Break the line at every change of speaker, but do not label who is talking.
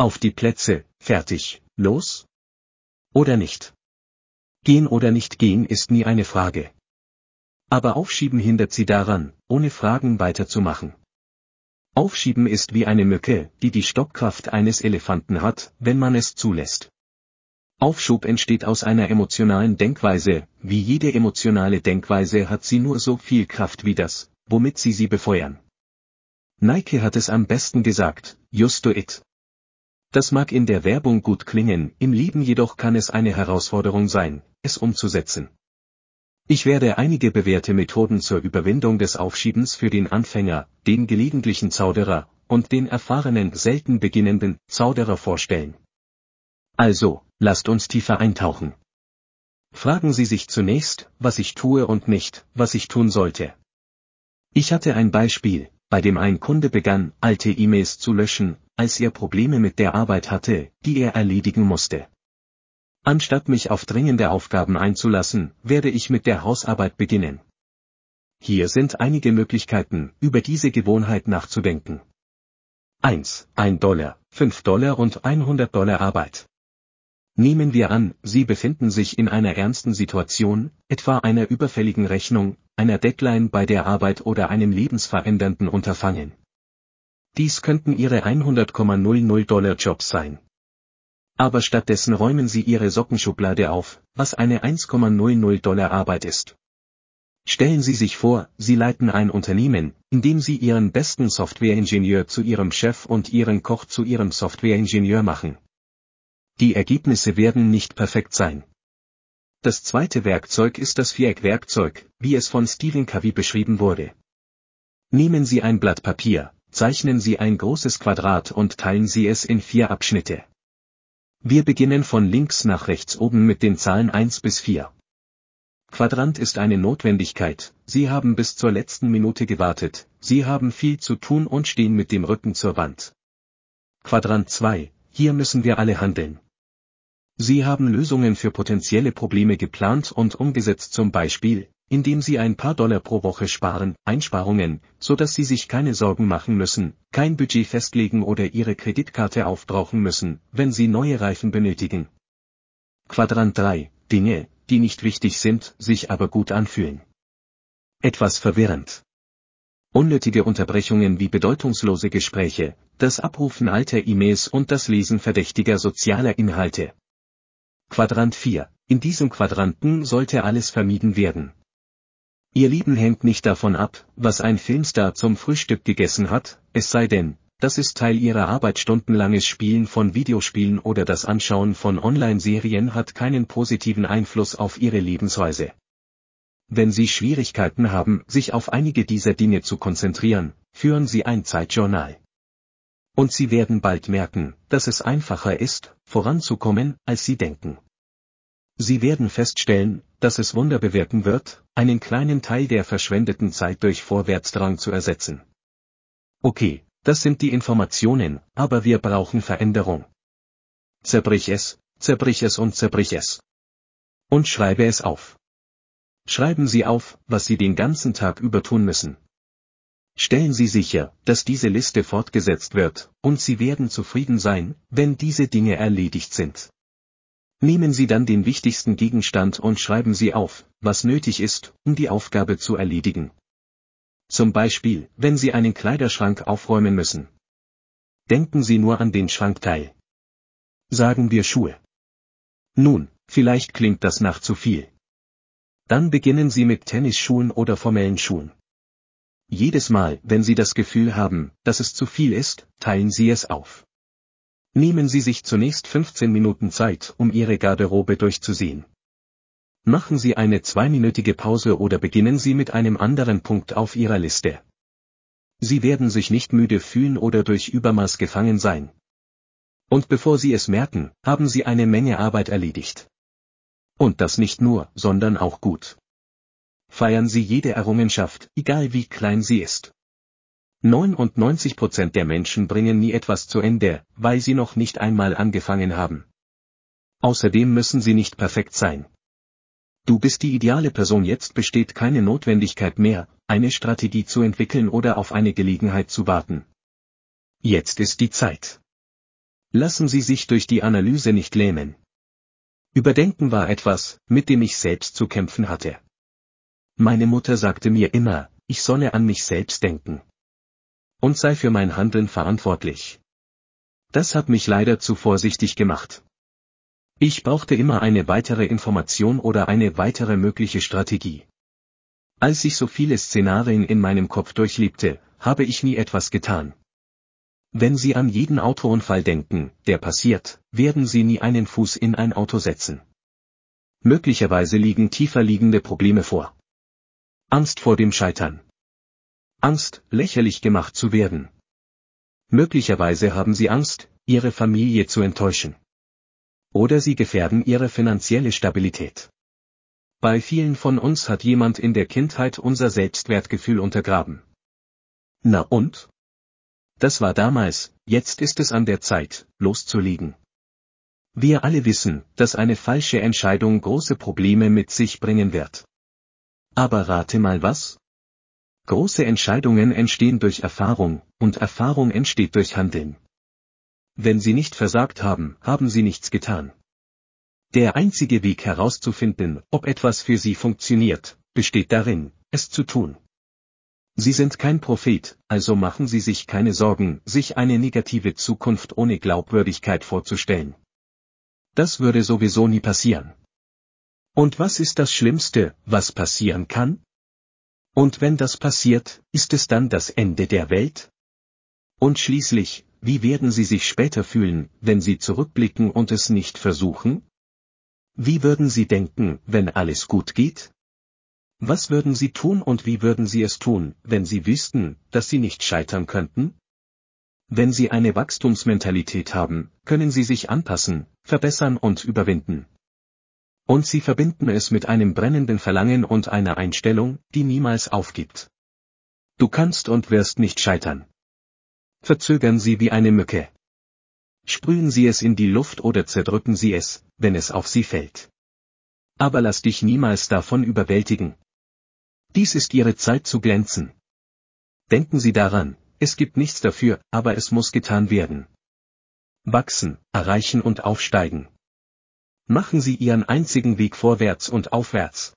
Auf die Plätze, fertig, los? Oder nicht? Gehen oder nicht gehen ist nie eine Frage. Aber Aufschieben hindert sie daran, ohne Fragen weiterzumachen. Aufschieben ist wie eine Mücke, die die Stockkraft eines Elefanten hat, wenn man es zulässt. Aufschub entsteht aus einer emotionalen Denkweise, wie jede emotionale Denkweise hat sie nur so viel Kraft wie das, womit sie sie befeuern. Nike hat es am besten gesagt, just do it. Das mag in der Werbung gut klingen, im Leben jedoch kann es eine Herausforderung sein, es umzusetzen. Ich werde einige bewährte Methoden zur Überwindung des Aufschiebens für den Anfänger, den gelegentlichen Zauderer und den erfahrenen selten beginnenden Zauderer vorstellen. Also, lasst uns tiefer eintauchen. Fragen Sie sich zunächst, was ich tue und nicht, was ich tun sollte. Ich hatte ein Beispiel, bei dem ein Kunde begann, alte E-Mails zu löschen, als er Probleme mit der Arbeit hatte, die er erledigen musste. Anstatt mich auf dringende Aufgaben einzulassen, werde ich mit der Hausarbeit beginnen. Hier sind einige Möglichkeiten, über diese Gewohnheit nachzudenken. 1. 1 Dollar, 5 Dollar und 100 Dollar Arbeit. Nehmen wir an, Sie befinden sich in einer ernsten Situation, etwa einer überfälligen Rechnung, einer Deadline bei der Arbeit oder einem lebensverändernden Unterfangen. Dies könnten Ihre 100,00 Dollar Jobs sein aber stattdessen räumen sie ihre Sockenschublade auf, was eine 1,00 Dollar Arbeit ist. Stellen Sie sich vor, Sie leiten ein Unternehmen, in dem Sie Ihren besten Softwareingenieur zu Ihrem Chef und Ihren Koch zu Ihrem Softwareingenieur machen. Die Ergebnisse werden nicht perfekt sein. Das zweite Werkzeug ist das Viereck-Werkzeug, wie es von Stephen Covey beschrieben wurde. Nehmen Sie ein Blatt Papier, zeichnen Sie ein großes Quadrat und teilen Sie es in vier Abschnitte. Wir beginnen von links nach rechts oben mit den Zahlen 1 bis 4. Quadrant ist eine Notwendigkeit, Sie haben bis zur letzten Minute gewartet, Sie haben viel zu tun und stehen mit dem Rücken zur Wand. Quadrant 2, hier müssen wir alle handeln. Sie haben Lösungen für potenzielle Probleme geplant und umgesetzt zum Beispiel, indem Sie ein paar Dollar pro Woche sparen, Einsparungen, so dass Sie sich keine Sorgen machen müssen, kein Budget festlegen oder Ihre Kreditkarte aufbrauchen müssen, wenn Sie neue Reifen benötigen. Quadrant 3. Dinge, die nicht wichtig sind, sich aber gut anfühlen. Etwas verwirrend. Unnötige Unterbrechungen wie bedeutungslose Gespräche, das Abrufen alter E-Mails und das Lesen verdächtiger sozialer Inhalte. Quadrant 4. In diesem Quadranten sollte alles vermieden werden. Ihr Leben hängt nicht davon ab, was ein Filmstar zum Frühstück gegessen hat, es sei denn, das ist Teil ihrer Arbeit stundenlanges Spielen von Videospielen oder das Anschauen von Online-Serien hat keinen positiven Einfluss auf ihre Lebensweise. Wenn Sie Schwierigkeiten haben, sich auf einige dieser Dinge zu konzentrieren, führen Sie ein Zeitjournal. Und Sie werden bald merken, dass es einfacher ist, voranzukommen, als Sie denken. Sie werden feststellen, dass es Wunder bewirken wird, einen kleinen Teil der verschwendeten Zeit durch Vorwärtsdrang zu ersetzen. Okay, das sind die Informationen, aber wir brauchen Veränderung. Zerbrich es, zerbrich es und zerbrich es. Und schreibe es auf. Schreiben Sie auf, was Sie den ganzen Tag über tun müssen. Stellen Sie sicher, dass diese Liste fortgesetzt wird, und Sie werden zufrieden sein, wenn diese Dinge erledigt sind. Nehmen Sie dann den wichtigsten Gegenstand und schreiben Sie auf, was nötig ist, um die Aufgabe zu erledigen. Zum Beispiel, wenn Sie einen Kleiderschrank aufräumen müssen. Denken Sie nur an den Schrankteil. Sagen wir Schuhe. Nun, vielleicht klingt das nach zu viel. Dann beginnen Sie mit Tennisschuhen oder formellen Schuhen. Jedes Mal, wenn Sie das Gefühl haben, dass es zu viel ist, teilen Sie es auf. Nehmen Sie sich zunächst 15 Minuten Zeit, um Ihre Garderobe durchzusehen. Machen Sie eine zweiminütige Pause oder beginnen Sie mit einem anderen Punkt auf Ihrer Liste. Sie werden sich nicht müde fühlen oder durch Übermaß gefangen sein. Und bevor Sie es merken, haben Sie eine Menge Arbeit erledigt. Und das nicht nur, sondern auch gut. Feiern Sie jede Errungenschaft, egal wie klein sie ist. 99 Prozent der Menschen bringen nie etwas zu Ende, weil sie noch nicht einmal angefangen haben. Außerdem müssen sie nicht perfekt sein. Du bist die ideale Person jetzt besteht keine Notwendigkeit mehr, eine Strategie zu entwickeln oder auf eine Gelegenheit zu warten. Jetzt ist die Zeit. Lassen Sie sich durch die Analyse nicht lähmen. Überdenken war etwas, mit dem ich selbst zu kämpfen hatte. Meine Mutter sagte mir immer, ich solle an mich selbst denken. Und sei für mein Handeln verantwortlich. Das hat mich leider zu vorsichtig gemacht. Ich brauchte immer eine weitere Information oder eine weitere mögliche Strategie. Als ich so viele Szenarien in meinem Kopf durchlebte, habe ich nie etwas getan. Wenn Sie an jeden Autounfall denken, der passiert, werden Sie nie einen Fuß in ein Auto setzen. Möglicherweise liegen tiefer liegende Probleme vor. Angst vor dem Scheitern. Angst, lächerlich gemacht zu werden. Möglicherweise haben Sie Angst, Ihre Familie zu enttäuschen. Oder Sie gefährden Ihre finanzielle Stabilität. Bei vielen von uns hat jemand in der Kindheit unser Selbstwertgefühl untergraben. Na und? Das war damals, jetzt ist es an der Zeit, loszulegen. Wir alle wissen, dass eine falsche Entscheidung große Probleme mit sich bringen wird. Aber rate mal was? Große Entscheidungen entstehen durch Erfahrung, und Erfahrung entsteht durch Handeln. Wenn Sie nicht versagt haben, haben Sie nichts getan. Der einzige Weg herauszufinden, ob etwas für Sie funktioniert, besteht darin, es zu tun. Sie sind kein Prophet, also machen Sie sich keine Sorgen, sich eine negative Zukunft ohne Glaubwürdigkeit vorzustellen. Das würde sowieso nie passieren. Und was ist das Schlimmste, was passieren kann? Und wenn das passiert, ist es dann das Ende der Welt? Und schließlich, wie werden Sie sich später fühlen, wenn Sie zurückblicken und es nicht versuchen? Wie würden Sie denken, wenn alles gut geht? Was würden Sie tun und wie würden Sie es tun, wenn Sie wüssten, dass Sie nicht scheitern könnten? Wenn Sie eine Wachstumsmentalität haben, können Sie sich anpassen, verbessern und überwinden. Und Sie verbinden es mit einem brennenden Verlangen und einer Einstellung, die niemals aufgibt. Du kannst und wirst nicht scheitern. Verzögern Sie wie eine Mücke. Sprühen Sie es in die Luft oder zerdrücken Sie es, wenn es auf Sie fällt. Aber lass dich niemals davon überwältigen. Dies ist Ihre Zeit zu glänzen. Denken Sie daran, es gibt nichts dafür, aber es muss getan werden. Wachsen, erreichen und aufsteigen. Machen Sie Ihren einzigen Weg vorwärts und aufwärts.